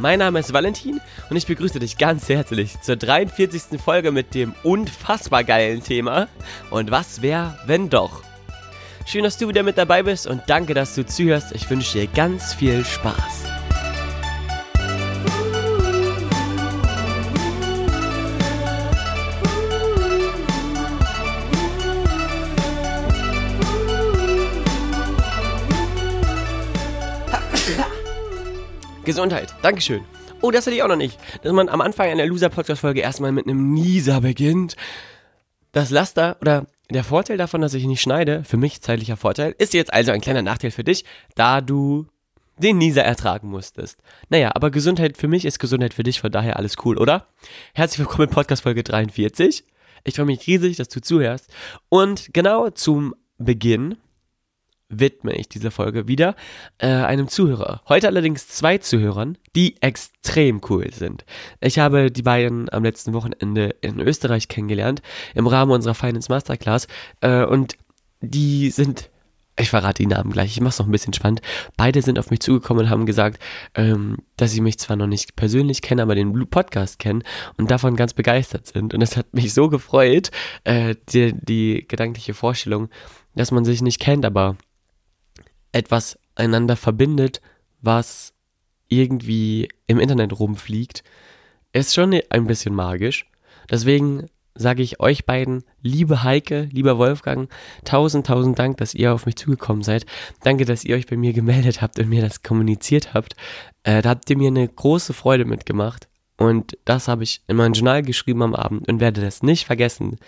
Mein Name ist Valentin und ich begrüße dich ganz herzlich zur 43. Folge mit dem unfassbar geilen Thema Und was wäre, wenn doch? Schön, dass du wieder mit dabei bist und danke, dass du zuhörst. Ich wünsche dir ganz viel Spaß. Gesundheit. Dankeschön. Oh, das hatte ich auch noch nicht. Dass man am Anfang einer Loser-Podcast-Folge erstmal mit einem Nieser beginnt. Das Laster oder der Vorteil davon, dass ich nicht schneide, für mich zeitlicher Vorteil, ist jetzt also ein kleiner Nachteil für dich, da du den Nieser ertragen musstest. Naja, aber Gesundheit für mich ist Gesundheit für dich, von daher alles cool, oder? Herzlich willkommen in Podcast Folge 43. Ich freue mich riesig, dass du zuhörst. Und genau zum Beginn widme ich diese Folge wieder äh, einem Zuhörer. Heute allerdings zwei Zuhörern, die extrem cool sind. Ich habe die beiden am letzten Wochenende in Österreich kennengelernt, im Rahmen unserer Finance Masterclass. Äh, und die sind ich verrate die Namen gleich, ich mache es noch ein bisschen spannend. Beide sind auf mich zugekommen und haben gesagt, ähm, dass sie mich zwar noch nicht persönlich kennen, aber den Blue Podcast kennen und davon ganz begeistert sind. Und es hat mich so gefreut, äh, die, die gedankliche Vorstellung, dass man sich nicht kennt, aber etwas einander verbindet, was irgendwie im Internet rumfliegt, ist schon ein bisschen magisch. Deswegen sage ich euch beiden, liebe Heike, lieber Wolfgang, tausend, tausend Dank, dass ihr auf mich zugekommen seid. Danke, dass ihr euch bei mir gemeldet habt und mir das kommuniziert habt. Äh, da habt ihr mir eine große Freude mitgemacht. Und das habe ich in mein Journal geschrieben am Abend und werde das nicht vergessen.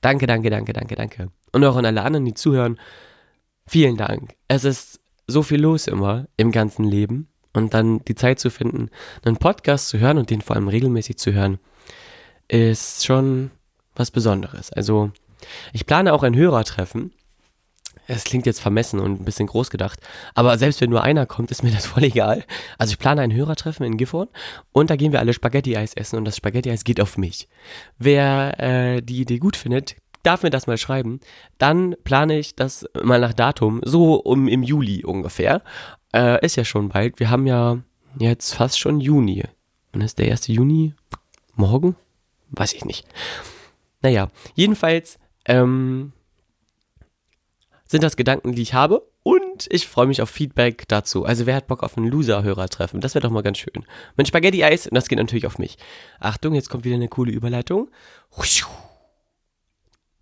Danke, danke, danke, danke, danke. Und auch an alle anderen, die zuhören. Vielen Dank. Es ist so viel los immer im ganzen Leben und dann die Zeit zu finden, einen Podcast zu hören und den vor allem regelmäßig zu hören, ist schon was Besonderes. Also ich plane auch ein Hörertreffen. Es klingt jetzt vermessen und ein bisschen groß gedacht, aber selbst wenn nur einer kommt, ist mir das voll egal. Also ich plane ein Hörertreffen in Gifhorn und da gehen wir alle Spaghetti-Eis essen und das Spaghetti-Eis geht auf mich. Wer äh, die Idee gut findet, darf mir das mal schreiben. Dann plane ich das mal nach Datum, so um im Juli ungefähr. Äh, ist ja schon bald. Wir haben ja jetzt fast schon Juni. Und ist der 1. Juni morgen? Weiß ich nicht. Naja, jedenfalls ähm, sind das Gedanken, die ich habe. Und ich freue mich auf Feedback dazu. Also wer hat Bock auf ein Loser-Hörer-Treffen? Das wäre doch mal ganz schön. Mein Spaghetti-Eis, und das geht natürlich auf mich. Achtung, jetzt kommt wieder eine coole Überleitung.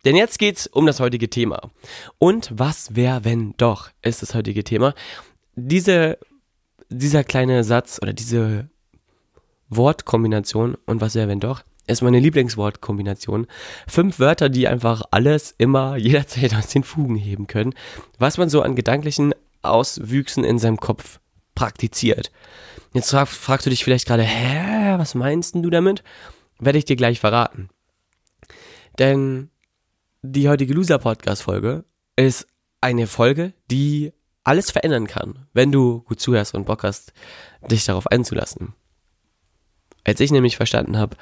Denn jetzt geht's um das heutige Thema. Und was wäre, wenn doch, ist das heutige Thema. Diese, dieser kleine Satz oder diese Wortkombination und was wäre, wenn doch, ist meine Lieblingswortkombination. Fünf Wörter, die einfach alles immer jederzeit aus den Fugen heben können, was man so an gedanklichen Auswüchsen in seinem Kopf praktiziert. Jetzt frag, fragst du dich vielleicht gerade, hä, was meinst du damit? Werde ich dir gleich verraten. Denn die heutige Loser Podcast Folge ist eine Folge, die alles verändern kann, wenn du gut zuhörst und Bock hast, dich darauf einzulassen. Als ich nämlich verstanden habe,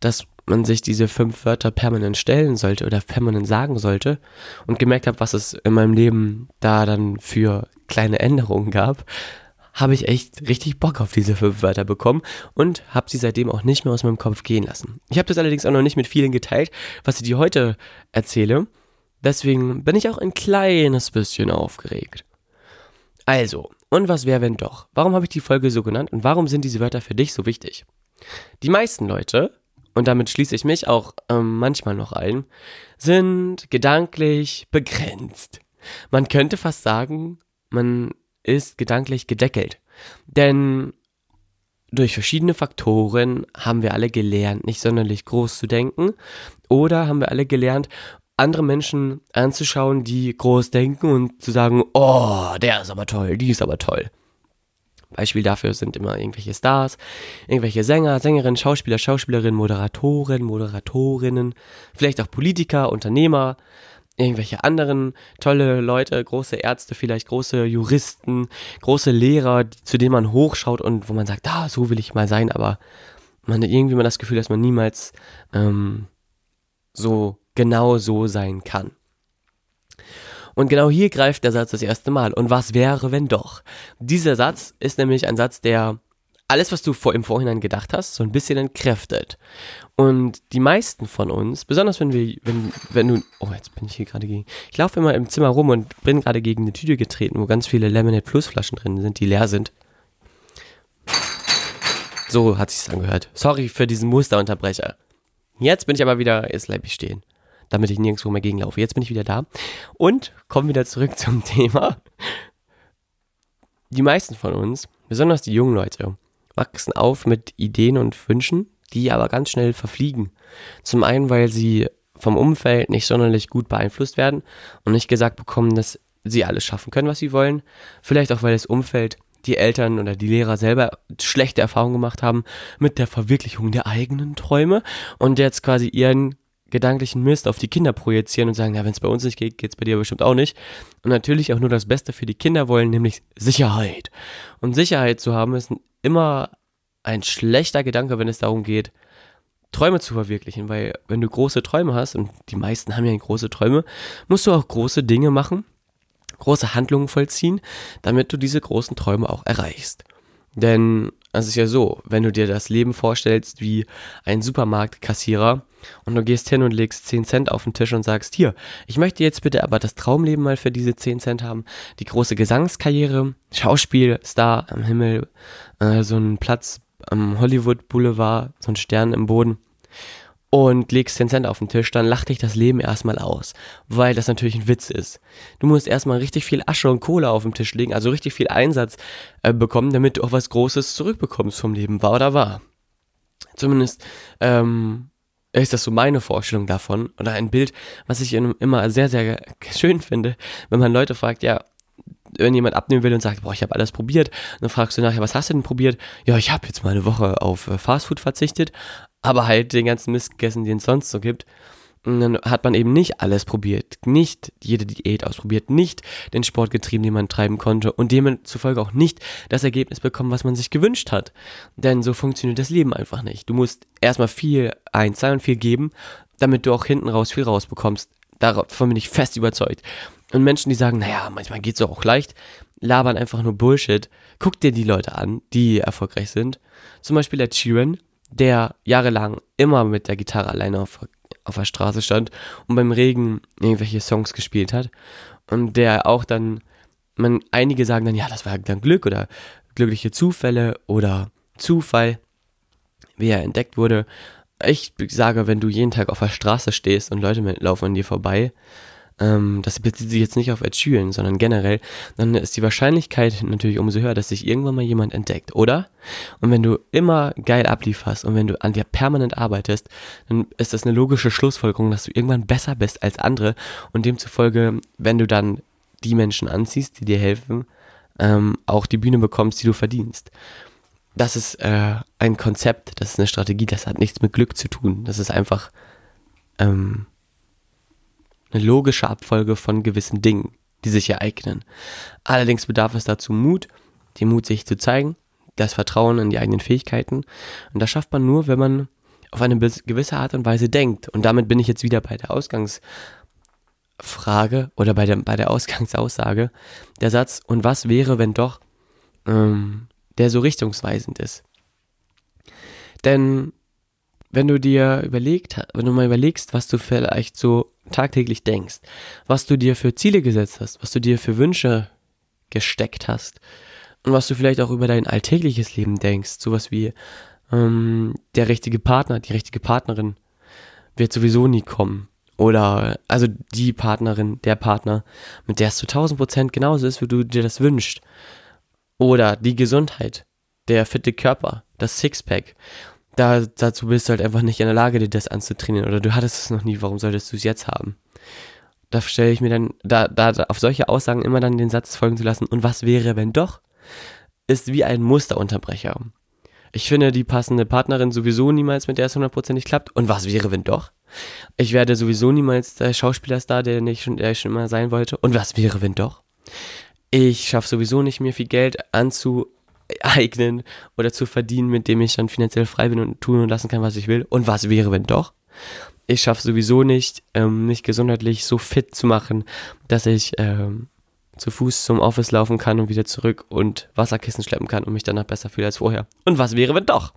dass man sich diese fünf Wörter permanent stellen sollte oder permanent sagen sollte und gemerkt habe, was es in meinem Leben da dann für kleine Änderungen gab, habe ich echt richtig Bock auf diese fünf Wörter bekommen und habe sie seitdem auch nicht mehr aus meinem Kopf gehen lassen. Ich habe das allerdings auch noch nicht mit vielen geteilt, was ich dir heute erzähle. Deswegen bin ich auch ein kleines bisschen aufgeregt. Also, und was wäre, wenn doch? Warum habe ich die Folge so genannt und warum sind diese Wörter für dich so wichtig? Die meisten Leute, und damit schließe ich mich auch ähm, manchmal noch ein, sind gedanklich begrenzt. Man könnte fast sagen, man ist gedanklich gedeckelt. Denn durch verschiedene Faktoren haben wir alle gelernt, nicht sonderlich groß zu denken. Oder haben wir alle gelernt, andere Menschen anzuschauen, die groß denken und zu sagen, oh, der ist aber toll, die ist aber toll. Beispiel dafür sind immer irgendwelche Stars, irgendwelche Sänger, Sängerinnen, Schauspieler, Schauspielerinnen, Moderatoren, Moderatorinnen, vielleicht auch Politiker, Unternehmer, irgendwelche anderen tolle Leute, große Ärzte, vielleicht große Juristen, große Lehrer, zu denen man hochschaut und wo man sagt, ah, so will ich mal sein, aber man hat irgendwie mal das Gefühl, dass man niemals ähm, so genau so sein kann. Und genau hier greift der Satz das erste Mal. Und was wäre, wenn doch? Dieser Satz ist nämlich ein Satz, der alles, was du vor, im Vorhinein gedacht hast, so ein bisschen entkräftet. Und die meisten von uns, besonders wenn wir, wenn, wenn du, oh, jetzt bin ich hier gerade gegen, ich laufe immer im Zimmer rum und bin gerade gegen eine Tüte getreten, wo ganz viele Lemonade Plus Flaschen drin sind, die leer sind. So hat sich's angehört. Sorry für diesen Musterunterbrecher. Jetzt bin ich aber wieder, jetzt bleib ich stehen damit ich nirgendwo mehr gegenlaufe. Jetzt bin ich wieder da und komme wieder zurück zum Thema. Die meisten von uns, besonders die jungen Leute, wachsen auf mit Ideen und Wünschen, die aber ganz schnell verfliegen. Zum einen, weil sie vom Umfeld nicht sonderlich gut beeinflusst werden und nicht gesagt bekommen, dass sie alles schaffen können, was sie wollen. Vielleicht auch, weil das Umfeld, die Eltern oder die Lehrer selber schlechte Erfahrungen gemacht haben mit der Verwirklichung der eigenen Träume und jetzt quasi ihren gedanklichen Mist auf die Kinder projizieren und sagen, ja, wenn es bei uns nicht geht, geht es bei dir bestimmt auch nicht. Und natürlich auch nur das Beste für die Kinder wollen, nämlich Sicherheit. Und Sicherheit zu haben ist immer ein schlechter Gedanke, wenn es darum geht, Träume zu verwirklichen, weil wenn du große Träume hast, und die meisten haben ja große Träume, musst du auch große Dinge machen, große Handlungen vollziehen, damit du diese großen Träume auch erreichst. Denn es ist ja so, wenn du dir das Leben vorstellst wie ein Supermarktkassierer und du gehst hin und legst 10 Cent auf den Tisch und sagst, hier, ich möchte jetzt bitte aber das Traumleben mal für diese 10 Cent haben, die große Gesangskarriere, Schauspielstar am Himmel, äh, so einen Platz am Hollywood Boulevard, so ein Stern im Boden und legst den Cent auf den Tisch, dann lacht dich das Leben erstmal aus, weil das natürlich ein Witz ist. Du musst erstmal richtig viel Asche und Kohle auf den Tisch legen, also richtig viel Einsatz äh, bekommen, damit du auch was Großes zurückbekommst vom Leben, war oder war. Zumindest ähm, ist das so meine Vorstellung davon oder ein Bild, was ich immer sehr, sehr schön finde, wenn man Leute fragt, ja, wenn jemand abnehmen will und sagt, boah, ich habe alles probiert, dann fragst du nachher, was hast du denn probiert? Ja, ich habe jetzt mal eine Woche auf äh, Fastfood verzichtet, aber halt den ganzen Mist gegessen, den es sonst so gibt. Und dann hat man eben nicht alles probiert, nicht jede Diät ausprobiert, nicht den Sport getrieben, den man treiben konnte und demzufolge auch nicht das Ergebnis bekommen, was man sich gewünscht hat. Denn so funktioniert das Leben einfach nicht. Du musst erstmal viel einzahlen, viel geben, damit du auch hinten raus viel rausbekommst. Davon bin ich fest überzeugt. Und Menschen, die sagen, naja, manchmal geht's auch leicht, labern einfach nur Bullshit. Guck dir die Leute an, die erfolgreich sind. Zum Beispiel der Sheeran, der jahrelang immer mit der Gitarre alleine auf, auf der Straße stand und beim Regen irgendwelche Songs gespielt hat. Und der auch dann, man, einige sagen dann, ja, das war dann Glück oder glückliche Zufälle oder Zufall, wie er entdeckt wurde. Ich sage, wenn du jeden Tag auf der Straße stehst und Leute laufen an dir vorbei, ähm, das bezieht sich jetzt nicht auf Sheeran, sondern generell, dann ist die Wahrscheinlichkeit natürlich umso höher, dass sich irgendwann mal jemand entdeckt, oder? Und wenn du immer geil ablieferst und wenn du an dir permanent arbeitest, dann ist das eine logische Schlussfolgerung, dass du irgendwann besser bist als andere und demzufolge, wenn du dann die Menschen anziehst, die dir helfen, ähm, auch die Bühne bekommst, die du verdienst. Das ist äh, ein Konzept, das ist eine Strategie, das hat nichts mit Glück zu tun. Das ist einfach ähm, eine logische Abfolge von gewissen Dingen, die sich ereignen. Allerdings bedarf es dazu Mut, den Mut sich zu zeigen, das Vertrauen in die eigenen Fähigkeiten. Und das schafft man nur, wenn man auf eine gewisse Art und Weise denkt. Und damit bin ich jetzt wieder bei der Ausgangsfrage oder bei der, bei der Ausgangsaussage. Der Satz, und was wäre, wenn doch, ähm, der so richtungsweisend ist. Denn wenn du dir überlegt, wenn du mal überlegst, was du vielleicht so tagtäglich denkst, was du dir für Ziele gesetzt hast, was du dir für Wünsche gesteckt hast und was du vielleicht auch über dein alltägliches Leben denkst, sowas wie ähm, der richtige Partner, die richtige Partnerin wird sowieso nie kommen. Oder also die Partnerin, der Partner, mit der es zu 1000 Prozent genauso ist, wie du dir das wünschst. Oder die Gesundheit, der fitte Körper, das Sixpack da, dazu bist du halt einfach nicht in der Lage, dir das anzutrainieren oder du hattest es noch nie, warum solltest du es jetzt haben? Da stelle ich mir dann, da, da, auf solche Aussagen immer dann den Satz folgen zu lassen, und was wäre, wenn doch, ist wie ein Musterunterbrecher. Ich finde die passende Partnerin sowieso niemals, mit der es hundertprozentig klappt. Und was wäre, wenn doch? Ich werde sowieso niemals der Schauspielerstar, der ich schon, der ich schon immer sein wollte. Und was wäre, wenn doch? Ich schaffe sowieso nicht mir viel Geld anzueignen oder zu verdienen, mit dem ich dann finanziell frei bin und tun und lassen kann, was ich will. Und was wäre, wenn doch? Ich schaffe sowieso nicht, ähm, mich gesundheitlich so fit zu machen, dass ich ähm, zu Fuß zum Office laufen kann und wieder zurück und Wasserkissen schleppen kann und mich danach besser fühle als vorher. Und was wäre, wenn doch?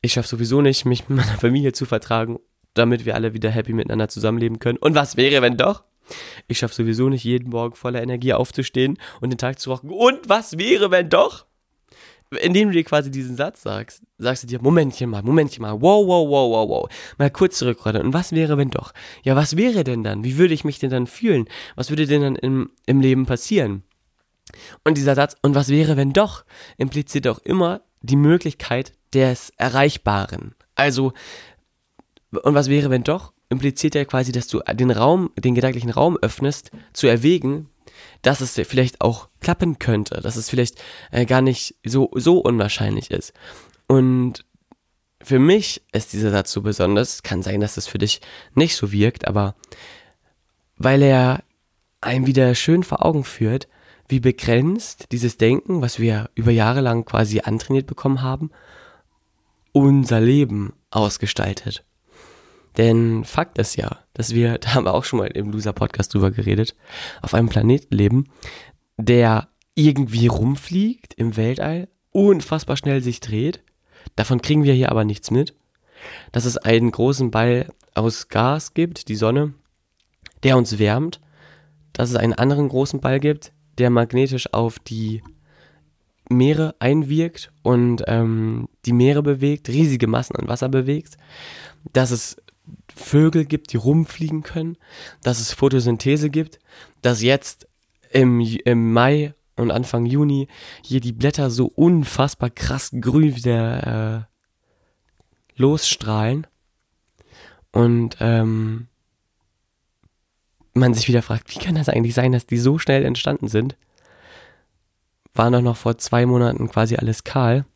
Ich schaffe sowieso nicht, mich mit meiner Familie zu vertragen, damit wir alle wieder happy miteinander zusammenleben können. Und was wäre, wenn doch? Ich schaffe sowieso nicht, jeden Morgen voller Energie aufzustehen und den Tag zu rocken. Und was wäre, wenn doch? indem du dir quasi diesen Satz sagst, sagst du dir, Momentchen mal, Momentchen mal, wow, wow, wow, wow, wow, mal kurz zurückrudern. Und was wäre, wenn doch? Ja, was wäre denn dann? Wie würde ich mich denn dann fühlen? Was würde denn dann im, im Leben passieren? Und dieser Satz, und was wäre, wenn doch, impliziert auch immer die Möglichkeit des Erreichbaren. Also, und was wäre, wenn doch, impliziert ja quasi, dass du den Raum, den gedanklichen Raum öffnest, zu erwägen, dass es vielleicht auch klappen könnte, dass es vielleicht äh, gar nicht so, so unwahrscheinlich ist. Und für mich ist dieser Satz so besonders, kann sein, dass es für dich nicht so wirkt, aber weil er einem wieder schön vor Augen führt, wie begrenzt dieses Denken, was wir über Jahre lang quasi antrainiert bekommen haben, unser Leben ausgestaltet. Denn Fakt ist ja, dass wir, da haben wir auch schon mal im Loser-Podcast drüber geredet, auf einem Planeten leben, der irgendwie rumfliegt im Weltall, unfassbar schnell sich dreht. Davon kriegen wir hier aber nichts mit. Dass es einen großen Ball aus Gas gibt, die Sonne, der uns wärmt. Dass es einen anderen großen Ball gibt, der magnetisch auf die Meere einwirkt und ähm, die Meere bewegt, riesige Massen an Wasser bewegt. Dass es Vögel gibt, die rumfliegen können, dass es Photosynthese gibt, dass jetzt im, im Mai und Anfang Juni hier die Blätter so unfassbar krass grün wieder äh, losstrahlen und ähm, man sich wieder fragt, wie kann das eigentlich sein, dass die so schnell entstanden sind? War doch noch vor zwei Monaten quasi alles kahl.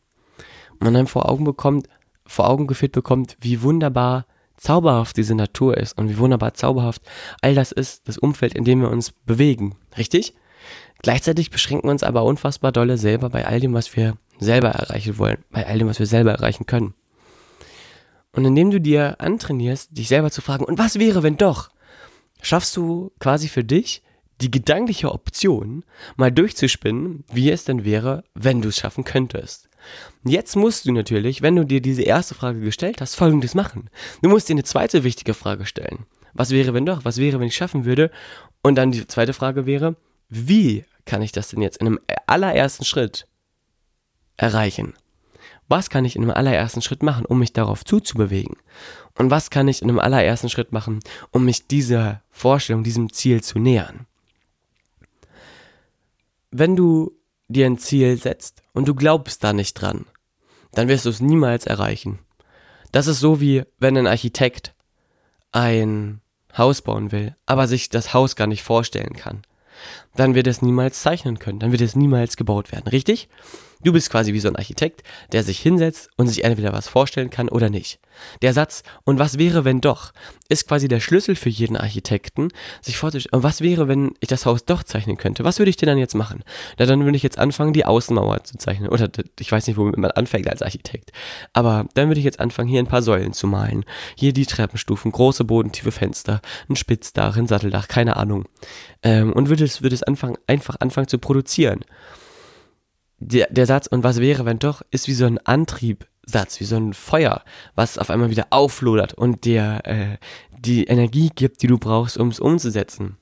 Und man dann vor Augen bekommt, vor Augen geführt bekommt, wie wunderbar zauberhaft diese Natur ist und wie wunderbar zauberhaft all das ist, das Umfeld, in dem wir uns bewegen. Richtig? Gleichzeitig beschränken wir uns aber unfassbar dolle selber bei all dem, was wir selber erreichen wollen, bei all dem, was wir selber erreichen können. Und indem du dir antrainierst, dich selber zu fragen, und was wäre, wenn doch, schaffst du quasi für dich die gedankliche Option, mal durchzuspinnen, wie es denn wäre, wenn du es schaffen könntest. Jetzt musst du natürlich, wenn du dir diese erste Frage gestellt hast, folgendes machen. Du musst dir eine zweite wichtige Frage stellen. Was wäre, wenn doch? Was wäre, wenn ich schaffen würde? Und dann die zweite Frage wäre, wie kann ich das denn jetzt in einem allerersten Schritt erreichen? Was kann ich in einem allerersten Schritt machen, um mich darauf zuzubewegen? Und was kann ich in einem allerersten Schritt machen, um mich dieser Vorstellung, diesem Ziel zu nähern? Wenn du dir ein Ziel setzt und du glaubst da nicht dran, dann wirst du es niemals erreichen. Das ist so wie wenn ein Architekt ein Haus bauen will, aber sich das Haus gar nicht vorstellen kann. Dann wird es niemals zeichnen können, dann wird es niemals gebaut werden, richtig? Du bist quasi wie so ein Architekt, der sich hinsetzt und sich entweder was vorstellen kann oder nicht. Der Satz, und was wäre, wenn doch, ist quasi der Schlüssel für jeden Architekten, sich vorzustellen, und was wäre, wenn ich das Haus doch zeichnen könnte? Was würde ich denn dann jetzt machen? Na, dann würde ich jetzt anfangen, die Außenmauer zu zeichnen. Oder ich weiß nicht, womit man anfängt als Architekt. Aber dann würde ich jetzt anfangen, hier ein paar Säulen zu malen. Hier die Treppenstufen, große bodentiefe Fenster, ein Spitzdach, ein Satteldach, keine Ahnung. Ähm, und würde es, würde es anfangen, einfach anfangen zu produzieren der, der Satz, und was wäre, wenn doch, ist wie so ein Antriebsatz, wie so ein Feuer, was auf einmal wieder auflodert und dir äh, die Energie gibt, die du brauchst, um es umzusetzen.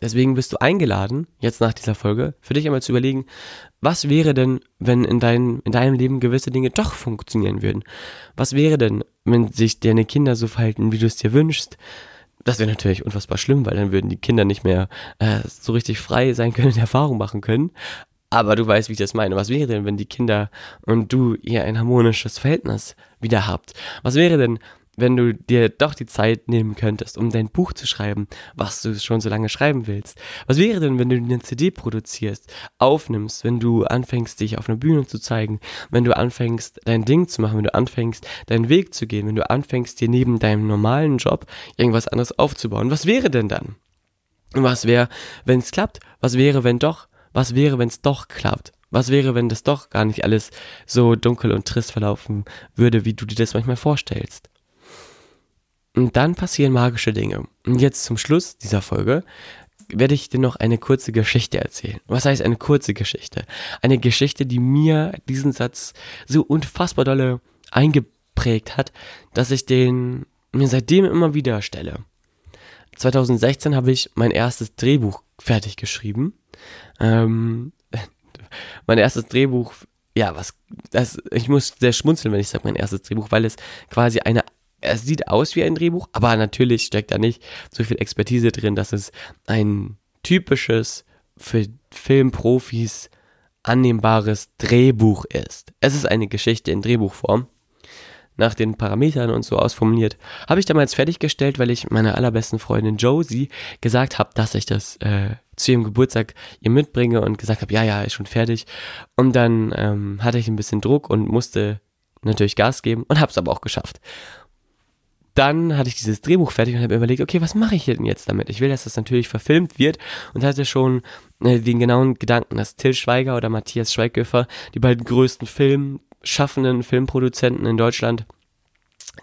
Deswegen bist du eingeladen, jetzt nach dieser Folge, für dich einmal zu überlegen, was wäre denn, wenn in, dein, in deinem Leben gewisse Dinge doch funktionieren würden? Was wäre denn, wenn sich deine Kinder so verhalten, wie du es dir wünschst? Das wäre natürlich unfassbar schlimm, weil dann würden die Kinder nicht mehr äh, so richtig frei sein können und Erfahrung machen können. Aber du weißt, wie ich das meine. Was wäre denn, wenn die Kinder und du ihr ein harmonisches Verhältnis wieder habt? Was wäre denn, wenn du dir doch die Zeit nehmen könntest, um dein Buch zu schreiben, was du schon so lange schreiben willst? Was wäre denn, wenn du eine CD produzierst, aufnimmst, wenn du anfängst, dich auf einer Bühne zu zeigen, wenn du anfängst, dein Ding zu machen, wenn du anfängst, deinen Weg zu gehen, wenn du anfängst, dir neben deinem normalen Job irgendwas anderes aufzubauen? Was wäre denn dann? Und was wäre, wenn es klappt? Was wäre, wenn doch? Was wäre, wenn es doch klappt? Was wäre, wenn das doch gar nicht alles so dunkel und trist verlaufen würde, wie du dir das manchmal vorstellst? Und dann passieren magische Dinge. Und jetzt zum Schluss dieser Folge werde ich dir noch eine kurze Geschichte erzählen. Was heißt eine kurze Geschichte? Eine Geschichte, die mir diesen Satz so unfassbar dolle eingeprägt hat, dass ich den mir seitdem immer wieder stelle. 2016 habe ich mein erstes Drehbuch fertig geschrieben. Ähm, mein erstes Drehbuch, ja, was, das, ich muss sehr schmunzeln, wenn ich sage mein erstes Drehbuch, weil es quasi eine es sieht aus wie ein Drehbuch, aber natürlich steckt da nicht so viel Expertise drin, dass es ein typisches für Filmprofis annehmbares Drehbuch ist. Es ist eine Geschichte in Drehbuchform. Nach den Parametern und so ausformuliert, habe ich damals fertiggestellt, weil ich meiner allerbesten Freundin Josie gesagt habe, dass ich das äh, zu ihrem Geburtstag ihr mitbringe und gesagt habe, ja, ja, ist schon fertig. Und dann ähm, hatte ich ein bisschen Druck und musste natürlich Gas geben und habe es aber auch geschafft dann hatte ich dieses Drehbuch fertig und habe überlegt, okay, was mache ich denn jetzt damit? Ich will, dass das natürlich verfilmt wird und hatte schon äh, den genauen Gedanken, dass Till Schweiger oder Matthias Schweighöfer, die beiden größten Filmschaffenden, Filmproduzenten in Deutschland,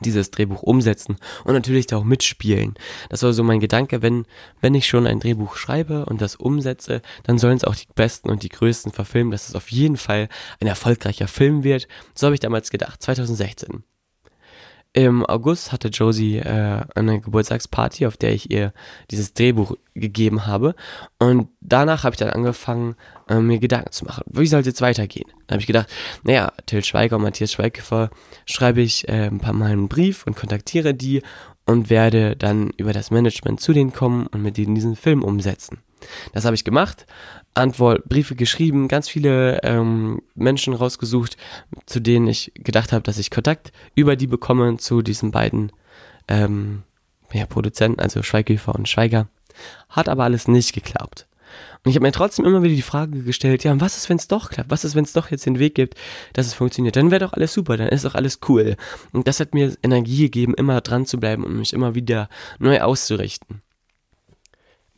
dieses Drehbuch umsetzen und natürlich da auch mitspielen. Das war so mein Gedanke, wenn, wenn ich schon ein Drehbuch schreibe und das umsetze, dann sollen es auch die besten und die größten verfilmen, dass es auf jeden Fall ein erfolgreicher Film wird. So habe ich damals gedacht, 2016. Im August hatte Josie äh, eine Geburtstagsparty, auf der ich ihr dieses Drehbuch gegeben habe. Und danach habe ich dann angefangen, äh, mir Gedanken zu machen. Wie soll es jetzt weitergehen? Dann habe ich gedacht, naja, Till Schweiger und Matthias Schweighöfer schreibe ich äh, ein paar Mal einen Brief und kontaktiere die und werde dann über das Management zu denen kommen und mit denen diesen Film umsetzen. Das habe ich gemacht, Antwort, Briefe geschrieben, ganz viele ähm, Menschen rausgesucht, zu denen ich gedacht habe, dass ich Kontakt über die bekomme zu diesen beiden ähm, ja, Produzenten, also Schweighöfer und Schweiger. Hat aber alles nicht geklappt. Und ich habe mir trotzdem immer wieder die Frage gestellt, ja, was ist, wenn es doch klappt? Was ist, wenn es doch jetzt den Weg gibt, dass es funktioniert? Dann wäre doch alles super, dann ist doch alles cool. Und das hat mir Energie gegeben, immer dran zu bleiben und mich immer wieder neu auszurichten.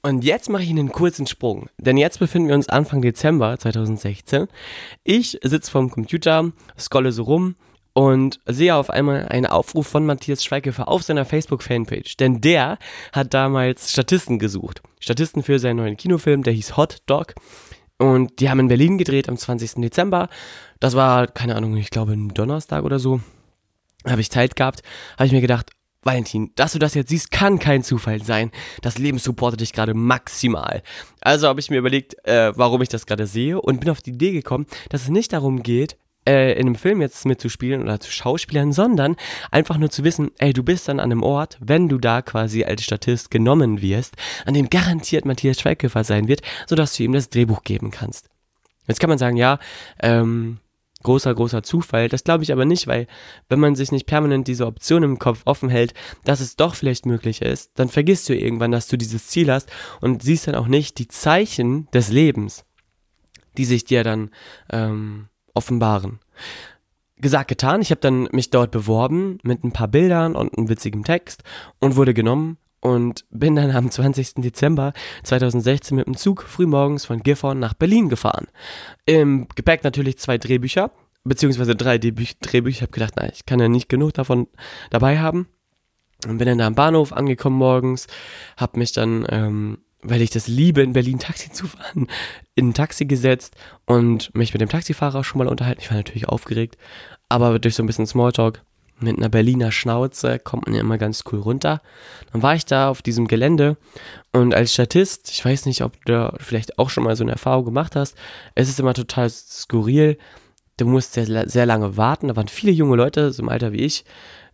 Und jetzt mache ich einen kurzen Sprung, denn jetzt befinden wir uns Anfang Dezember 2016. Ich sitze vorm Computer, scrolle so rum und sehe auf einmal einen Aufruf von Matthias Schweighöfer auf seiner Facebook-Fanpage. Denn der hat damals Statisten gesucht. Statisten für seinen neuen Kinofilm, der hieß Hot Dog. Und die haben in Berlin gedreht am 20. Dezember. Das war, keine Ahnung, ich glaube ein Donnerstag oder so. Habe ich Zeit gehabt. Habe ich mir gedacht, Valentin, dass du das jetzt siehst, kann kein Zufall sein. Das Leben supportet dich gerade maximal. Also habe ich mir überlegt, äh, warum ich das gerade sehe und bin auf die Idee gekommen, dass es nicht darum geht, äh, in einem Film jetzt mitzuspielen oder zu Schauspielern, sondern einfach nur zu wissen, ey, du bist dann an einem Ort, wenn du da quasi als Statist genommen wirst, an dem garantiert Matthias Schweighöfer sein wird, sodass du ihm das Drehbuch geben kannst. Jetzt kann man sagen, ja, ähm, großer, großer Zufall. Das glaube ich aber nicht, weil wenn man sich nicht permanent diese Option im Kopf offen hält, dass es doch vielleicht möglich ist, dann vergisst du irgendwann, dass du dieses Ziel hast und siehst dann auch nicht die Zeichen des Lebens, die sich dir dann ähm, offenbaren. Gesagt, getan. Ich habe dann mich dort beworben mit ein paar Bildern und einem witzigen Text und wurde genommen und bin dann am 20. Dezember 2016 mit dem Zug frühmorgens von Gifhorn nach Berlin gefahren. Im Gepäck natürlich zwei Drehbücher, beziehungsweise drei Drehbücher. Ich habe gedacht, na, ich kann ja nicht genug davon dabei haben. Und bin dann da am Bahnhof angekommen morgens, habe mich dann, ähm, weil ich das liebe, in Berlin Taxi zu fahren, in ein Taxi gesetzt und mich mit dem Taxifahrer schon mal unterhalten. Ich war natürlich aufgeregt, aber durch so ein bisschen Smalltalk mit einer Berliner Schnauze kommt man ja immer ganz cool runter. Dann war ich da auf diesem Gelände und als Statist, ich weiß nicht, ob du vielleicht auch schon mal so eine Erfahrung gemacht hast, es ist immer total skurril. Du musst sehr, sehr lange warten. Da waren viele junge Leute, so im Alter wie ich,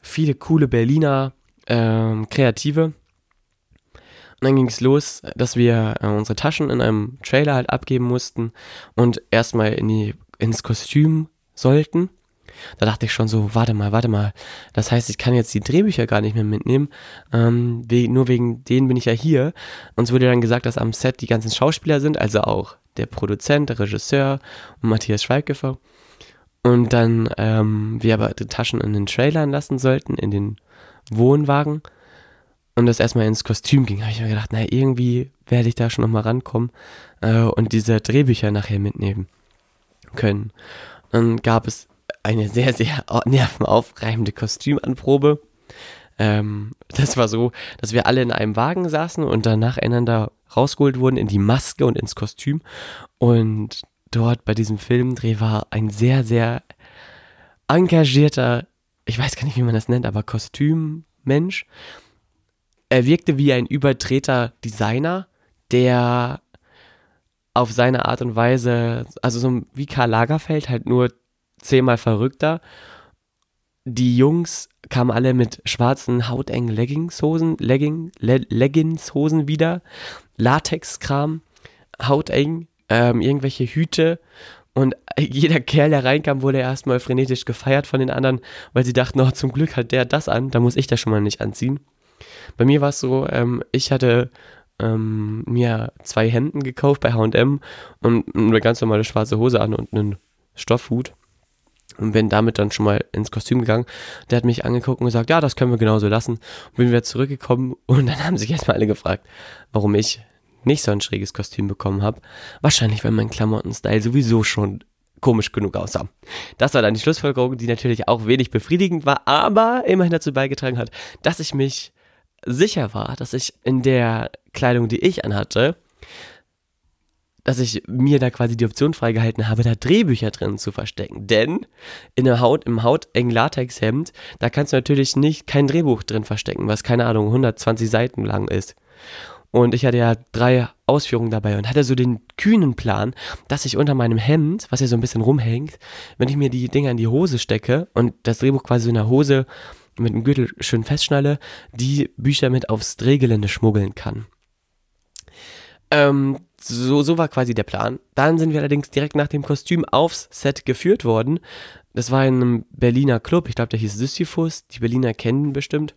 viele coole Berliner ähm, Kreative. Und dann ging es los, dass wir äh, unsere Taschen in einem Trailer halt abgeben mussten und erstmal in die, ins Kostüm sollten. Da dachte ich schon so, warte mal, warte mal. Das heißt, ich kann jetzt die Drehbücher gar nicht mehr mitnehmen. Ähm, we nur wegen denen bin ich ja hier. Uns wurde dann gesagt, dass am Set die ganzen Schauspieler sind, also auch der Produzent, der Regisseur und Matthias Schweighöfer. Und dann ähm, wir aber die Taschen in den Trailern lassen sollten, in den Wohnwagen. Und das erstmal ins Kostüm ging, habe ich mir gedacht, naja, irgendwie werde ich da schon nochmal rankommen äh, und diese Drehbücher nachher mitnehmen können. Dann gab es eine sehr, sehr nervenaufreibende Kostümanprobe. Ähm, das war so, dass wir alle in einem Wagen saßen und dann nacheinander rausgeholt wurden in die Maske und ins Kostüm. Und dort bei diesem Filmdreh war ein sehr, sehr engagierter, ich weiß gar nicht, wie man das nennt, aber Kostümmensch. Er wirkte wie ein überdrehter Designer, der auf seine Art und Weise, also so wie Karl Lagerfeld, halt nur zehnmal verrückter. Die Jungs kamen alle mit schwarzen, hautengen Leggingshosen, Legging, Le Leggingshosen wieder, Latexkram, hauteng, ähm, irgendwelche Hüte und jeder Kerl, der reinkam, wurde erstmal frenetisch gefeiert von den anderen, weil sie dachten, oh, zum Glück hat der das an, da muss ich das schon mal nicht anziehen. Bei mir war es so, ähm, ich hatte ähm, mir zwei Hemden gekauft bei H&M und eine ganz normale schwarze Hose an und einen Stoffhut und bin damit dann schon mal ins Kostüm gegangen. Der hat mich angeguckt und gesagt, ja, das können wir genauso lassen. Und bin wieder zurückgekommen und dann haben sich erstmal alle gefragt, warum ich nicht so ein schräges Kostüm bekommen habe. Wahrscheinlich, weil mein Klamottenstyle sowieso schon komisch genug aussah. Das war dann die Schlussfolgerung, die natürlich auch wenig befriedigend war, aber immerhin dazu beigetragen hat, dass ich mich sicher war, dass ich in der Kleidung, die ich anhatte, dass ich mir da quasi die Option freigehalten habe, da Drehbücher drin zu verstecken. Denn in der Haut, im hautengen Latexhemd, da kannst du natürlich nicht kein Drehbuch drin verstecken, was keine Ahnung 120 Seiten lang ist. Und ich hatte ja drei Ausführungen dabei und hatte so den kühnen Plan, dass ich unter meinem Hemd, was ja so ein bisschen rumhängt, wenn ich mir die Dinger in die Hose stecke und das Drehbuch quasi in der Hose mit dem Gürtel schön festschnalle, die Bücher mit aufs Drehgelände schmuggeln kann. Ähm, so, so war quasi der Plan. Dann sind wir allerdings direkt nach dem Kostüm aufs Set geführt worden. Das war in einem Berliner Club, ich glaube, der hieß Sisyphus. Die Berliner kennen bestimmt.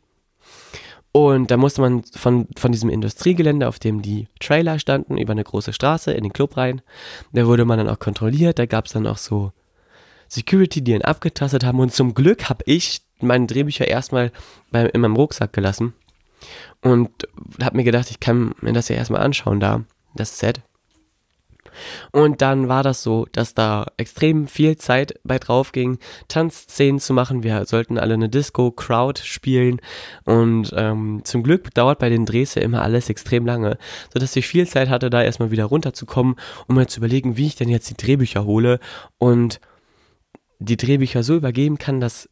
Und da musste man von, von diesem Industriegelände, auf dem die Trailer standen, über eine große Straße in den Club rein. Da wurde man dann auch kontrolliert. Da gab es dann auch so Security, die ihn abgetastet haben. Und zum Glück habe ich meine Drehbücher erstmal bei, in meinem Rucksack gelassen. Und habe mir gedacht, ich kann mir das ja erstmal anschauen da, das Set. Und dann war das so, dass da extrem viel Zeit bei drauf ging, Tanzszenen zu machen. Wir sollten alle eine Disco-Crowd spielen. Und ähm, zum Glück dauert bei den Drehs ja immer alles extrem lange, sodass ich viel Zeit hatte, da erstmal wieder runterzukommen, um mir zu überlegen, wie ich denn jetzt die Drehbücher hole und die Drehbücher so übergeben kann, dass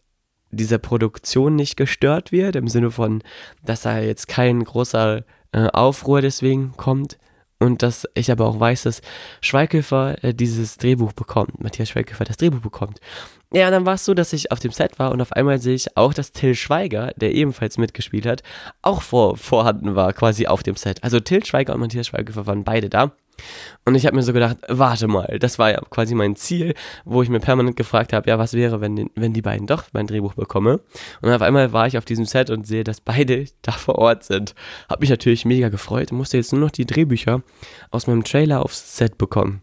dieser Produktion nicht gestört wird, im Sinne von, dass da jetzt kein großer äh, Aufruhr deswegen kommt. Und dass ich aber auch weiß, dass Schweighöfer äh, dieses Drehbuch bekommt, Matthias Schweighöfer das Drehbuch bekommt. Ja, dann war es so, dass ich auf dem Set war und auf einmal sehe ich auch, dass Till Schweiger, der ebenfalls mitgespielt hat, auch vor, vorhanden war, quasi auf dem Set. Also Till Schweiger und Matthias Schweighöfer waren beide da. Und ich habe mir so gedacht, warte mal, das war ja quasi mein Ziel, wo ich mir permanent gefragt habe, ja, was wäre, wenn, wenn die beiden doch mein Drehbuch bekomme. Und auf einmal war ich auf diesem Set und sehe, dass beide da vor Ort sind. Hab mich natürlich mega gefreut und musste jetzt nur noch die Drehbücher aus meinem Trailer aufs Set bekommen.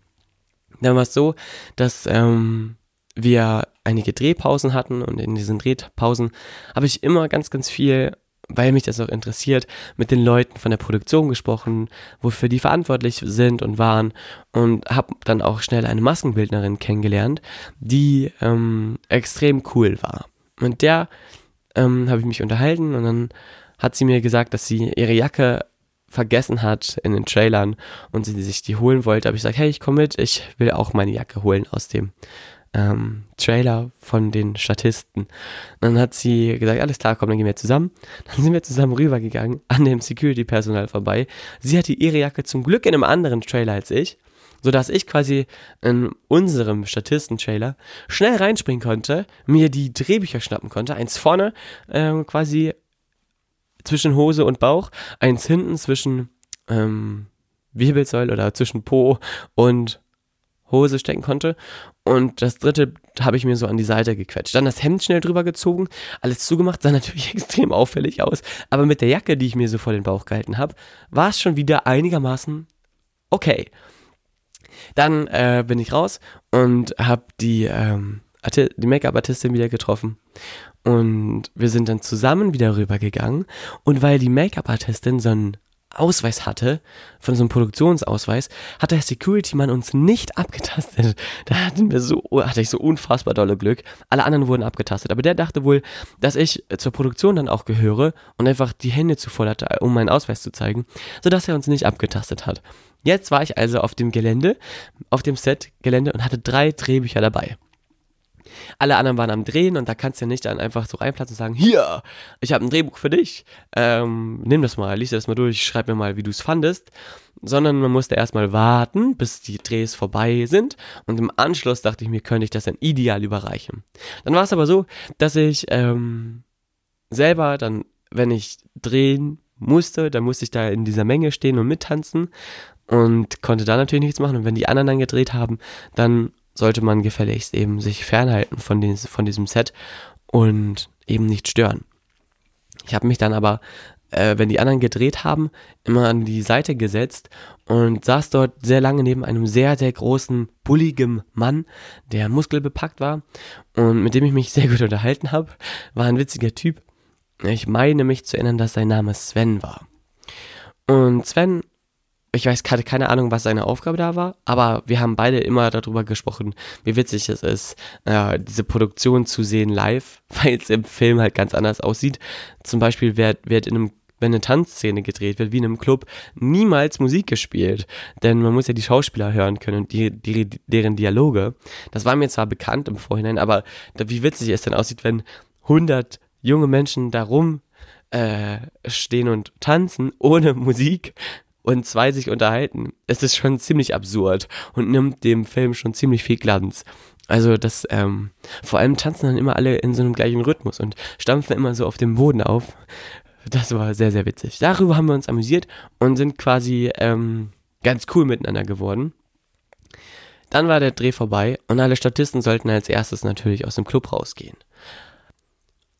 Dann war es so, dass ähm, wir einige Drehpausen hatten und in diesen Drehpausen habe ich immer ganz, ganz viel weil mich das auch interessiert, mit den Leuten von der Produktion gesprochen, wofür die verantwortlich sind und waren und habe dann auch schnell eine Maskenbildnerin kennengelernt, die ähm, extrem cool war. Und der ähm, habe ich mich unterhalten und dann hat sie mir gesagt, dass sie ihre Jacke vergessen hat in den Trailern und sie sich die holen wollte. Aber ich sage, hey, ich komme mit, ich will auch meine Jacke holen aus dem ähm, Trailer von den Statisten. Und dann hat sie gesagt, alles klar, komm, dann gehen wir zusammen. Dann sind wir zusammen rübergegangen, an dem Security-Personal vorbei. Sie hatte ihre Jacke zum Glück in einem anderen Trailer als ich, sodass ich quasi in unserem Statisten-Trailer schnell reinspringen konnte, mir die Drehbücher schnappen konnte, eins vorne ähm, quasi zwischen Hose und Bauch, eins hinten zwischen ähm, Wirbelsäule oder zwischen Po und Hose stecken konnte. Und das dritte habe ich mir so an die Seite gequetscht. Dann das Hemd schnell drüber gezogen, alles zugemacht, sah natürlich extrem auffällig aus. Aber mit der Jacke, die ich mir so vor den Bauch gehalten habe, war es schon wieder einigermaßen okay. Dann äh, bin ich raus und habe die, ähm, die Make-up-Artistin wieder getroffen. Und wir sind dann zusammen wieder rübergegangen. Und weil die Make-up-Artistin so einen Ausweis hatte, von so einem Produktionsausweis, hat der Security-Mann uns nicht abgetastet. Da hatten wir so, hatte ich so unfassbar dolle Glück. Alle anderen wurden abgetastet. Aber der dachte wohl, dass ich zur Produktion dann auch gehöre und einfach die Hände zu voll hatte, um meinen Ausweis zu zeigen, sodass er uns nicht abgetastet hat. Jetzt war ich also auf dem Gelände, auf dem Set-Gelände und hatte drei Drehbücher dabei. Alle anderen waren am Drehen und da kannst du ja nicht dann einfach so reinplatzen und sagen, hier, ich habe ein Drehbuch für dich, ähm, nimm das mal, lies das mal durch, schreib mir mal, wie du es fandest, sondern man musste erstmal warten, bis die Drehs vorbei sind und im Anschluss dachte ich mir, könnte ich das dann ideal überreichen. Dann war es aber so, dass ich ähm, selber dann, wenn ich drehen musste, dann musste ich da in dieser Menge stehen und mittanzen und konnte da natürlich nichts machen. Und wenn die anderen dann gedreht haben, dann sollte man gefälligst eben sich fernhalten von, den, von diesem Set und eben nicht stören. Ich habe mich dann aber, äh, wenn die anderen gedreht haben, immer an die Seite gesetzt und saß dort sehr lange neben einem sehr, sehr großen, bulligen Mann, der muskelbepackt war und mit dem ich mich sehr gut unterhalten habe. War ein witziger Typ. Ich meine mich zu erinnern, dass sein Name Sven war. Und Sven ich weiß, hatte keine Ahnung, was seine Aufgabe da war, aber wir haben beide immer darüber gesprochen, wie witzig es ist, äh, diese Produktion zu sehen live, weil es im Film halt ganz anders aussieht. Zum Beispiel wird, wird in einem wenn eine Tanzszene gedreht wird, wie in einem Club, niemals Musik gespielt. Denn man muss ja die Schauspieler hören können und die, die, deren Dialoge. Das war mir zwar bekannt im Vorhinein, aber wie witzig es dann aussieht, wenn 100 junge Menschen da rum äh, stehen und tanzen ohne Musik und zwei sich unterhalten. Es ist schon ziemlich absurd und nimmt dem Film schon ziemlich viel Glanz. Also das, ähm, vor allem tanzen dann immer alle in so einem gleichen Rhythmus und stampfen immer so auf dem Boden auf. Das war sehr, sehr witzig. Darüber haben wir uns amüsiert und sind quasi ähm, ganz cool miteinander geworden. Dann war der Dreh vorbei und alle Statisten sollten als erstes natürlich aus dem Club rausgehen.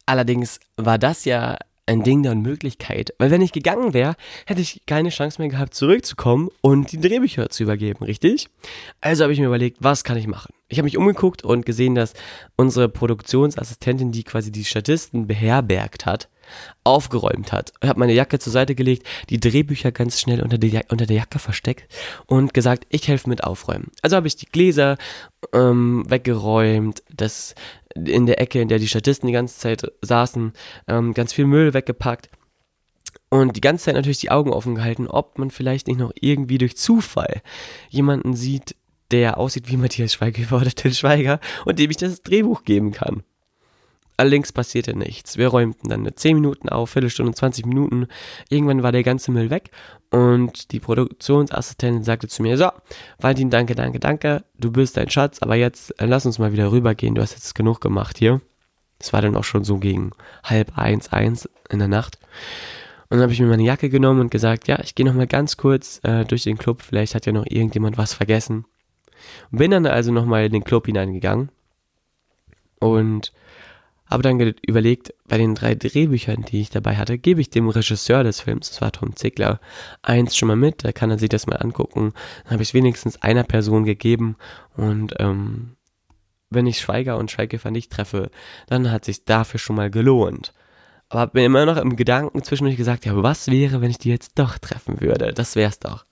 Allerdings war das ja ein Ding der Unmöglichkeit. Weil wenn ich gegangen wäre, hätte ich keine Chance mehr gehabt, zurückzukommen und die Drehbücher zu übergeben, richtig? Also habe ich mir überlegt, was kann ich machen? Ich habe mich umgeguckt und gesehen, dass unsere Produktionsassistentin, die quasi die Statisten beherbergt hat, aufgeräumt hat. Ich habe meine Jacke zur Seite gelegt, die Drehbücher ganz schnell unter, die, unter der Jacke versteckt und gesagt, ich helfe mit aufräumen. Also habe ich die Gläser ähm, weggeräumt, das in der Ecke, in der die Statisten die ganze Zeit saßen, ähm, ganz viel Müll weggepackt und die ganze Zeit natürlich die Augen offen gehalten, ob man vielleicht nicht noch irgendwie durch Zufall jemanden sieht, der aussieht wie Matthias Schweighöfer oder Till Schweiger und dem ich das Drehbuch geben kann. Allerdings passierte nichts. Wir räumten dann 10 Minuten auf, Viertelstunde, 20 Minuten. Irgendwann war der ganze Müll weg und die Produktionsassistentin sagte zu mir, so, Valentin, danke, danke, danke, du bist ein Schatz, aber jetzt äh, lass uns mal wieder rübergehen, du hast jetzt genug gemacht hier. Es war dann auch schon so gegen halb eins, eins in der Nacht. Und dann habe ich mir meine Jacke genommen und gesagt, ja, ich gehe noch mal ganz kurz äh, durch den Club, vielleicht hat ja noch irgendjemand was vergessen. Bin dann also noch mal in den Club hineingegangen und habe dann überlegt, bei den drei Drehbüchern, die ich dabei hatte, gebe ich dem Regisseur des Films, das war Tom Ziegler, eins schon mal mit, da kann er sich das mal angucken. Dann habe ich es wenigstens einer Person gegeben und ähm, wenn ich Schweiger und Schweighöfer nicht treffe, dann hat sich dafür schon mal gelohnt. Aber habe mir immer noch im Gedanken zwischendurch gesagt, ja, was wäre, wenn ich die jetzt doch treffen würde? Das wär's doch.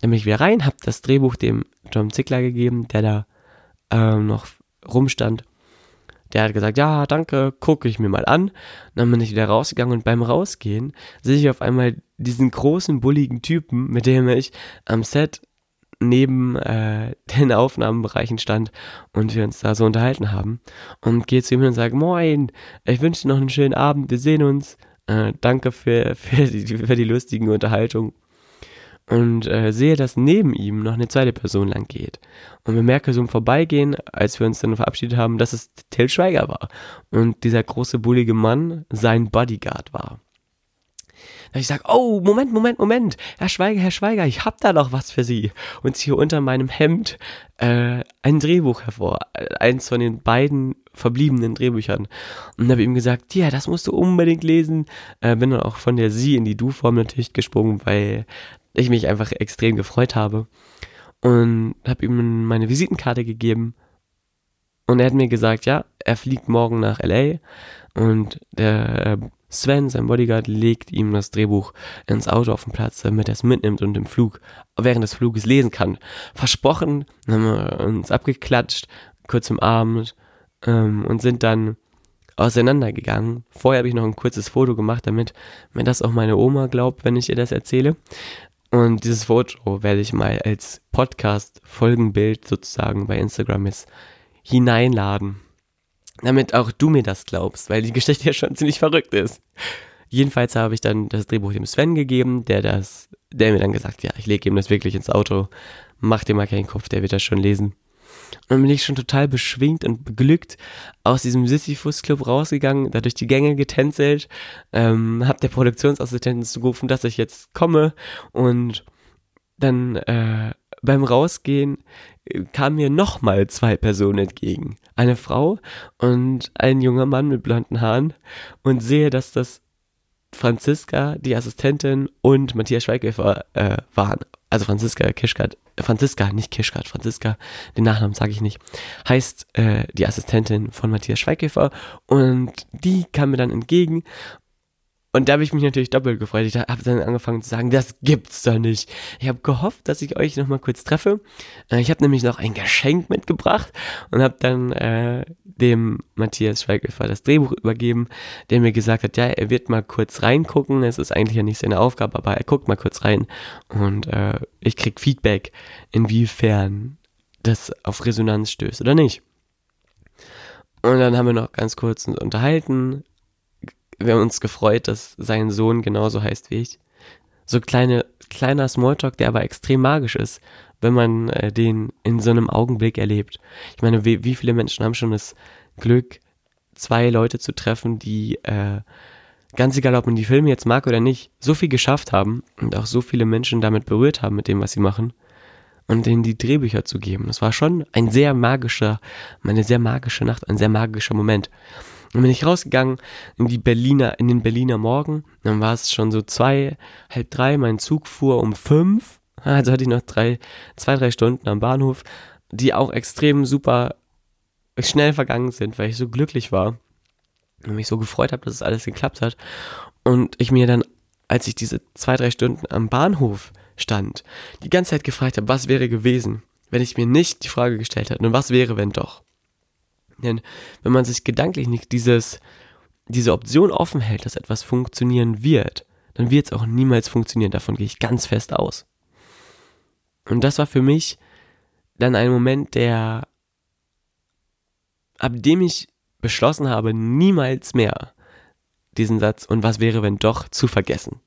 Dann bin ich wieder rein, habe das Drehbuch dem Tom Ziegler gegeben, der da ähm, noch rumstand der hat gesagt, ja, danke, gucke ich mir mal an. Dann bin ich wieder rausgegangen und beim Rausgehen sehe ich auf einmal diesen großen, bulligen Typen, mit dem ich am Set neben äh, den Aufnahmenbereichen stand und wir uns da so unterhalten haben. Und gehe zu ihm und sage, moin, ich wünsche dir noch einen schönen Abend, wir sehen uns. Äh, danke für, für, die, für die lustigen Unterhaltungen und äh, sehe, dass neben ihm noch eine zweite Person lang geht. Und bemerke so im Vorbeigehen, als wir uns dann verabschiedet haben, dass es Till Schweiger war und dieser große bullige Mann sein Bodyguard war. dass ich sage, oh, Moment, Moment, Moment, Herr Schweiger, Herr Schweiger, ich hab da noch was für Sie. Und ziehe unter meinem Hemd äh, ein Drehbuch hervor, eins von den beiden verbliebenen Drehbüchern. Und habe ihm gesagt, ja, das musst du unbedingt lesen. Äh, bin dann auch von der Sie in die Du-Form natürlich gesprungen, weil ich mich einfach extrem gefreut habe. Und habe ihm meine Visitenkarte gegeben. Und er hat mir gesagt, ja, er fliegt morgen nach LA und der äh, Sven, sein Bodyguard, legt ihm das Drehbuch ins Auto auf den Platz, damit er es mitnimmt und im Flug, während des Fluges lesen kann. Versprochen, haben wir uns abgeklatscht, kurz im Abend ähm, und sind dann auseinandergegangen. Vorher habe ich noch ein kurzes Foto gemacht, damit mir das auch meine Oma glaubt, wenn ich ihr das erzähle. Und dieses Foto werde ich mal als Podcast-Folgenbild sozusagen bei Instagram jetzt hineinladen damit auch du mir das glaubst, weil die Geschichte ja schon ziemlich verrückt ist. Jedenfalls habe ich dann das Drehbuch dem Sven gegeben, der das, der mir dann gesagt, ja, ich lege ihm das wirklich ins Auto, mach dir mal keinen Kopf, der wird das schon lesen. Und dann bin ich schon total beschwingt und beglückt aus diesem Sisyphus Club rausgegangen, da durch die Gänge getänzelt, ähm, hab der Produktionsassistentin zugerufen, dass ich jetzt komme und dann äh, beim Rausgehen äh, kamen mir nochmal zwei Personen entgegen. Eine Frau und ein junger Mann mit blonden Haaren und sehe, dass das Franziska, die Assistentin und Matthias Schweighöfer äh, waren. Also Franziska Kischgart, Franziska, nicht Kischgart, Franziska, den Nachnamen sage ich nicht, heißt äh, die Assistentin von Matthias Schweighöfer und die kam mir dann entgegen und da habe ich mich natürlich doppelt gefreut. Ich habe dann angefangen zu sagen, das gibt's doch nicht. Ich habe gehofft, dass ich euch nochmal kurz treffe. Äh, ich habe nämlich noch ein Geschenk mitgebracht und habe dann äh, dem Matthias Schweighöfer das Drehbuch übergeben, der mir gesagt hat, ja, er wird mal kurz reingucken. Es ist eigentlich ja nicht seine Aufgabe, aber er guckt mal kurz rein und äh, ich krieg Feedback, inwiefern das auf Resonanz stößt oder nicht. Und dann haben wir noch ganz kurz uns unterhalten, wir haben uns gefreut, dass sein Sohn genauso heißt wie ich. So kleine, kleiner Smalltalk, der aber extrem magisch ist, wenn man äh, den in so einem Augenblick erlebt. Ich meine, wie, wie viele Menschen haben schon das Glück, zwei Leute zu treffen, die, äh, ganz egal, ob man die Filme jetzt mag oder nicht, so viel geschafft haben und auch so viele Menschen damit berührt haben mit dem, was sie machen und denen die Drehbücher zu geben. Das war schon ein sehr magischer, eine sehr magische Nacht, ein sehr magischer Moment. Dann bin ich rausgegangen in die Berliner, in den Berliner Morgen. Dann war es schon so zwei, halb drei. Mein Zug fuhr um fünf. Also hatte ich noch drei, zwei, drei Stunden am Bahnhof, die auch extrem super schnell vergangen sind, weil ich so glücklich war und mich so gefreut habe, dass es alles geklappt hat. Und ich mir dann, als ich diese zwei, drei Stunden am Bahnhof stand, die ganze Zeit gefragt habe, was wäre gewesen, wenn ich mir nicht die Frage gestellt hätte, und was wäre, wenn doch? Denn wenn man sich gedanklich nicht dieses, diese Option offen hält, dass etwas funktionieren wird, dann wird es auch niemals funktionieren. Davon gehe ich ganz fest aus. Und das war für mich dann ein Moment, der, ab dem ich beschlossen habe, niemals mehr diesen Satz und was wäre, wenn doch zu vergessen.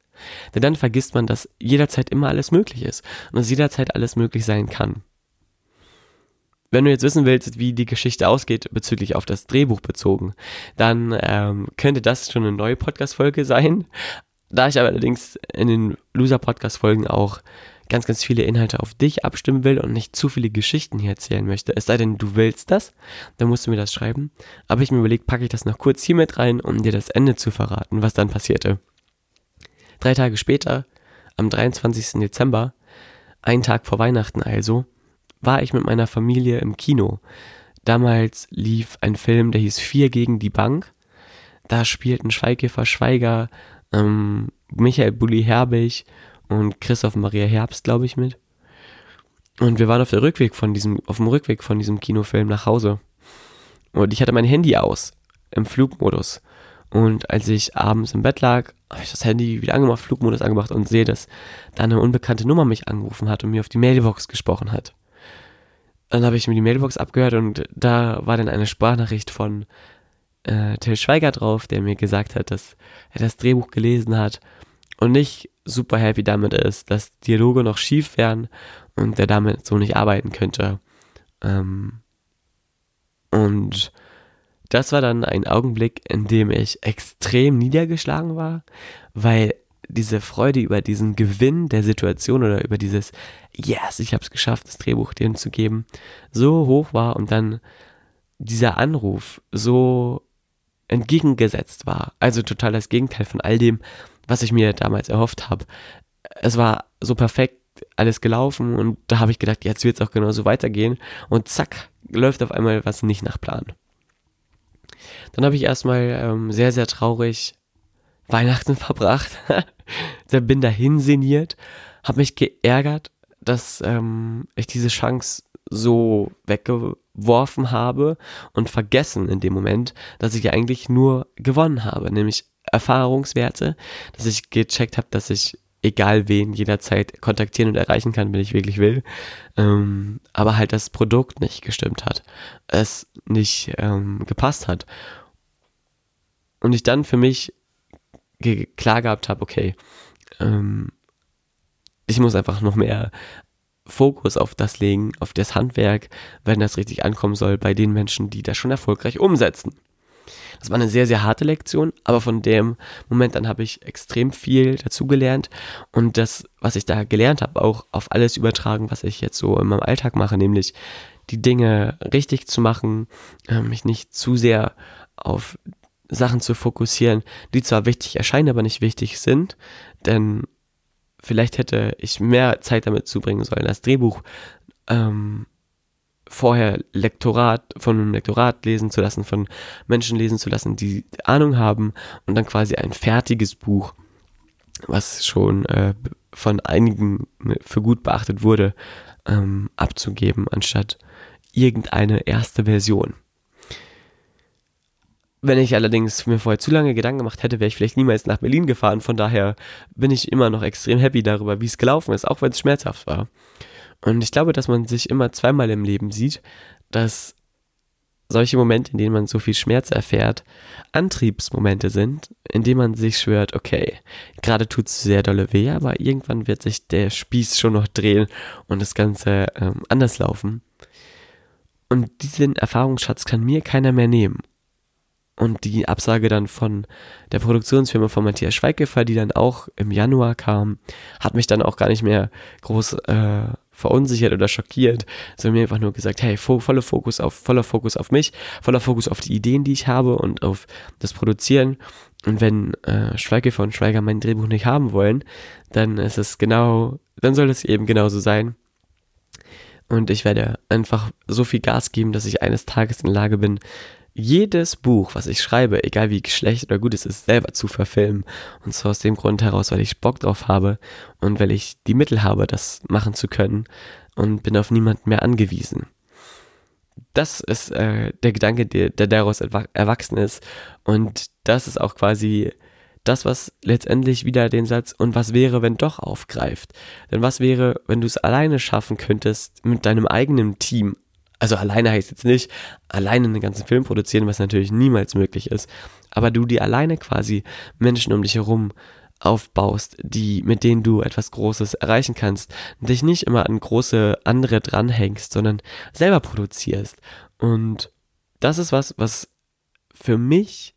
Denn dann vergisst man, dass jederzeit immer alles möglich ist und dass jederzeit alles möglich sein kann. Wenn du jetzt wissen willst, wie die Geschichte ausgeht, bezüglich auf das Drehbuch bezogen, dann ähm, könnte das schon eine neue Podcast-Folge sein. Da ich aber allerdings in den Loser-Podcast-Folgen auch ganz, ganz viele Inhalte auf dich abstimmen will und nicht zu viele Geschichten hier erzählen möchte, es sei denn, du willst das, dann musst du mir das schreiben. Aber ich mir überlegt, packe ich das noch kurz hier mit rein, um dir das Ende zu verraten, was dann passierte. Drei Tage später, am 23. Dezember, ein Tag vor Weihnachten also, war ich mit meiner Familie im Kino. Damals lief ein Film, der hieß Vier gegen die Bank. Da spielten Schweighöfer Schweiger, ähm, Michael Bulli Herbig und Christoph Maria Herbst, glaube ich, mit. Und wir waren auf der Rückweg von diesem, auf dem Rückweg von diesem Kinofilm nach Hause. Und ich hatte mein Handy aus, im Flugmodus. Und als ich abends im Bett lag, habe ich das Handy wieder angemacht, Flugmodus angemacht und sehe, dass da eine unbekannte Nummer mich angerufen hat und mir auf die Mailbox gesprochen hat. Dann habe ich mir die Mailbox abgehört und da war dann eine Sprachnachricht von äh, Till Schweiger drauf, der mir gesagt hat, dass er das Drehbuch gelesen hat und nicht super happy damit ist, dass Dialoge noch schief wären und der damit so nicht arbeiten könnte. Ähm, und das war dann ein Augenblick, in dem ich extrem niedergeschlagen war, weil diese Freude über diesen Gewinn der Situation oder über dieses Yes, ich habe es geschafft, das Drehbuch denen zu geben, so hoch war und dann dieser Anruf so entgegengesetzt war. Also total das Gegenteil von all dem, was ich mir damals erhofft habe. Es war so perfekt alles gelaufen und da habe ich gedacht, jetzt wird es auch genauso weitergehen und zack, läuft auf einmal was nicht nach Plan. Dann habe ich erstmal ähm, sehr, sehr traurig Weihnachten verbracht. bin dahin sinniert, habe mich geärgert, dass ähm, ich diese Chance so weggeworfen habe und vergessen in dem Moment, dass ich ja eigentlich nur gewonnen habe, nämlich Erfahrungswerte, dass ich gecheckt habe, dass ich egal wen jederzeit kontaktieren und erreichen kann, wenn ich wirklich will. Ähm, aber halt das Produkt nicht gestimmt hat, es nicht ähm, gepasst hat. Und ich dann für mich klar gehabt habe, okay, ähm, ich muss einfach noch mehr Fokus auf das legen, auf das Handwerk, wenn das richtig ankommen soll bei den Menschen, die das schon erfolgreich umsetzen. Das war eine sehr, sehr harte Lektion, aber von dem Moment an habe ich extrem viel dazugelernt und das, was ich da gelernt habe, auch auf alles übertragen, was ich jetzt so in meinem Alltag mache, nämlich die Dinge richtig zu machen, äh, mich nicht zu sehr auf Sachen zu fokussieren, die zwar wichtig erscheinen, aber nicht wichtig sind, denn vielleicht hätte ich mehr Zeit damit zubringen sollen, das Drehbuch ähm, vorher Lektorat von einem Lektorat lesen zu lassen, von Menschen lesen zu lassen, die Ahnung haben und dann quasi ein fertiges Buch, was schon äh, von einigen für gut beachtet wurde, ähm, abzugeben, anstatt irgendeine erste Version. Wenn ich allerdings mir vorher zu lange Gedanken gemacht hätte, wäre ich vielleicht niemals nach Berlin gefahren. Von daher bin ich immer noch extrem happy darüber, wie es gelaufen ist, auch wenn es schmerzhaft war. Und ich glaube, dass man sich immer zweimal im Leben sieht, dass solche Momente, in denen man so viel Schmerz erfährt, Antriebsmomente sind, in denen man sich schwört, okay, gerade tut es sehr dolle weh, aber irgendwann wird sich der Spieß schon noch drehen und das Ganze ähm, anders laufen. Und diesen Erfahrungsschatz kann mir keiner mehr nehmen. Und die Absage dann von der Produktionsfirma von Matthias Schweighöfer, die dann auch im Januar kam, hat mich dann auch gar nicht mehr groß äh, verunsichert oder schockiert, sondern mir einfach nur gesagt, hey, voller Fokus auf, voller Fokus auf mich, voller Fokus auf die Ideen, die ich habe und auf das Produzieren. Und wenn äh, Schweighöfer und Schweiger mein Drehbuch nicht haben wollen, dann ist es genau, dann soll es eben genauso sein. Und ich werde einfach so viel Gas geben, dass ich eines Tages in der Lage bin, jedes Buch, was ich schreibe, egal wie schlecht oder gut es ist, selber zu verfilmen. Und zwar aus dem Grund heraus, weil ich Bock drauf habe und weil ich die Mittel habe, das machen zu können und bin auf niemanden mehr angewiesen. Das ist äh, der Gedanke, der, der daraus erwachsen ist. Und das ist auch quasi das, was letztendlich wieder den Satz und was wäre, wenn doch aufgreift. Denn was wäre, wenn du es alleine schaffen könntest, mit deinem eigenen Team also alleine heißt jetzt nicht, alleine einen ganzen Film produzieren, was natürlich niemals möglich ist, aber du dir alleine quasi Menschen um dich herum aufbaust, die, mit denen du etwas Großes erreichen kannst, dich nicht immer an große andere dranhängst, sondern selber produzierst. Und das ist was, was für mich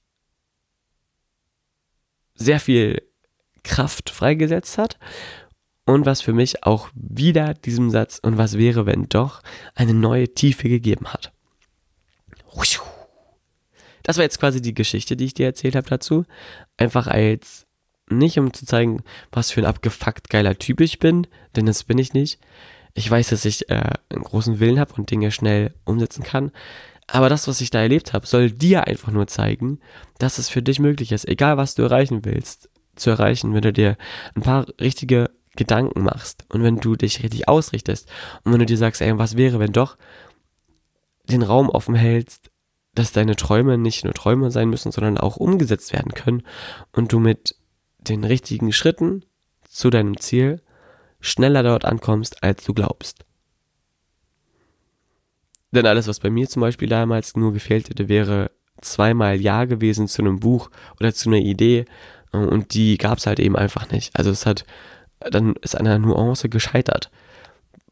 sehr viel Kraft freigesetzt hat und was für mich auch wieder diesem Satz und was wäre, wenn doch eine neue Tiefe gegeben hat. Das war jetzt quasi die Geschichte, die ich dir erzählt habe dazu. Einfach als nicht um zu zeigen, was für ein abgefuckt geiler Typ ich bin, denn das bin ich nicht. Ich weiß, dass ich äh, einen großen Willen habe und Dinge schnell umsetzen kann. Aber das, was ich da erlebt habe, soll dir einfach nur zeigen, dass es für dich möglich ist, egal was du erreichen willst, zu erreichen, wenn du dir ein paar richtige Gedanken machst und wenn du dich richtig ausrichtest und wenn du dir sagst, ey, was wäre, wenn doch den Raum offen hältst, dass deine Träume nicht nur Träume sein müssen, sondern auch umgesetzt werden können und du mit den richtigen Schritten zu deinem Ziel schneller dort ankommst, als du glaubst. Denn alles, was bei mir zum Beispiel damals nur gefehlt hätte, wäre zweimal Ja gewesen zu einem Buch oder zu einer Idee und die gab es halt eben einfach nicht. Also es hat dann ist einer Nuance gescheitert.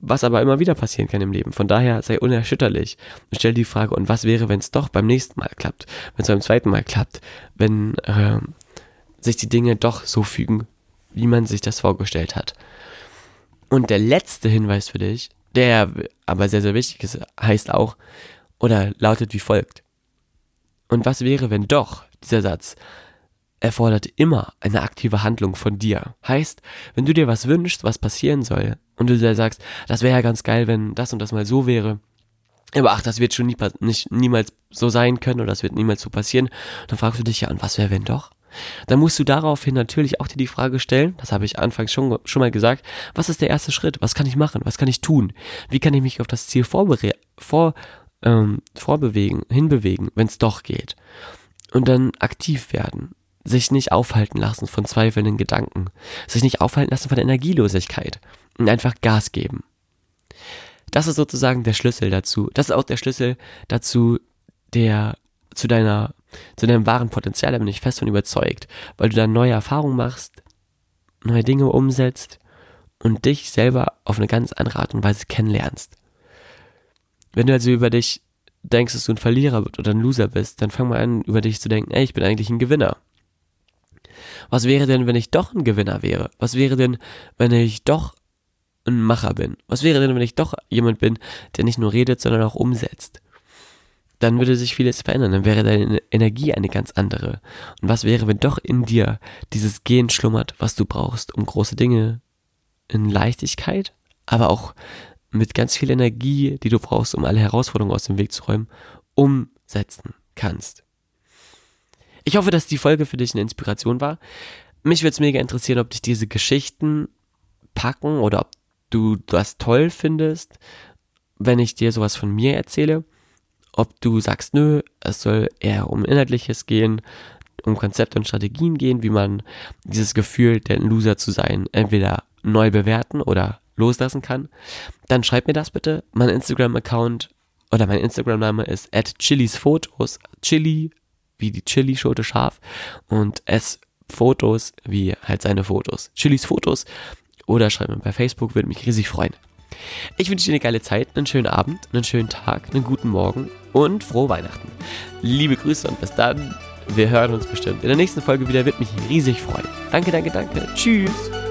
Was aber immer wieder passieren kann im Leben. Von daher sei unerschütterlich und stell die Frage, und was wäre, wenn es doch beim nächsten Mal klappt? Wenn es beim zweiten Mal klappt? Wenn äh, sich die Dinge doch so fügen, wie man sich das vorgestellt hat. Und der letzte Hinweis für dich, der aber sehr, sehr wichtig ist, heißt auch oder lautet wie folgt. Und was wäre, wenn doch dieser Satz erfordert immer eine aktive Handlung von dir. Heißt, wenn du dir was wünschst, was passieren soll, und du dir sagst, das wäre ja ganz geil, wenn das und das mal so wäre, aber ach, das wird schon nie, nicht, niemals so sein können oder das wird niemals so passieren, dann fragst du dich ja, und was wäre, wenn doch? Dann musst du daraufhin natürlich auch dir die Frage stellen, das habe ich anfangs schon, schon mal gesagt, was ist der erste Schritt? Was kann ich machen? Was kann ich tun? Wie kann ich mich auf das Ziel vorbere vor, ähm, vorbewegen, hinbewegen, wenn es doch geht? Und dann aktiv werden sich nicht aufhalten lassen von zweifelnden Gedanken, sich nicht aufhalten lassen von Energielosigkeit und einfach Gas geben. Das ist sozusagen der Schlüssel dazu. Das ist auch der Schlüssel dazu, der zu deiner, zu deinem wahren Potenzial, da bin ich fest von überzeugt, weil du dann neue Erfahrungen machst, neue Dinge umsetzt und dich selber auf eine ganz andere Art und Weise kennenlernst. Wenn du also über dich denkst, dass du ein Verlierer oder ein Loser bist, dann fang mal an, über dich zu denken, ey, ich bin eigentlich ein Gewinner. Was wäre denn, wenn ich doch ein Gewinner wäre? Was wäre denn, wenn ich doch ein Macher bin? Was wäre denn, wenn ich doch jemand bin, der nicht nur redet, sondern auch umsetzt? Dann würde sich vieles verändern, dann wäre deine Energie eine ganz andere. Und was wäre, wenn doch in dir dieses Gen schlummert, was du brauchst, um große Dinge in Leichtigkeit, aber auch mit ganz viel Energie, die du brauchst, um alle Herausforderungen aus dem Weg zu räumen, umsetzen kannst. Ich hoffe, dass die Folge für dich eine Inspiration war. Mich würde es mega interessieren, ob dich diese Geschichten packen oder ob du das toll findest, wenn ich dir sowas von mir erzähle. Ob du sagst, nö, es soll eher um Inhaltliches gehen, um Konzepte und Strategien gehen, wie man dieses Gefühl, der Loser zu sein, entweder neu bewerten oder loslassen kann, dann schreib mir das bitte. Mein Instagram-Account oder mein Instagram-Name ist at chilisfotos, chili wie die Chili-Schote scharf und S Fotos wie halt seine Fotos. Chilis Fotos oder schreib mir bei Facebook, würde mich riesig freuen. Ich wünsche dir eine geile Zeit, einen schönen Abend, einen schönen Tag, einen guten Morgen und frohe Weihnachten. Liebe Grüße und bis dann. Wir hören uns bestimmt in der nächsten Folge wieder, wird mich riesig freuen. Danke, danke, danke. Tschüss.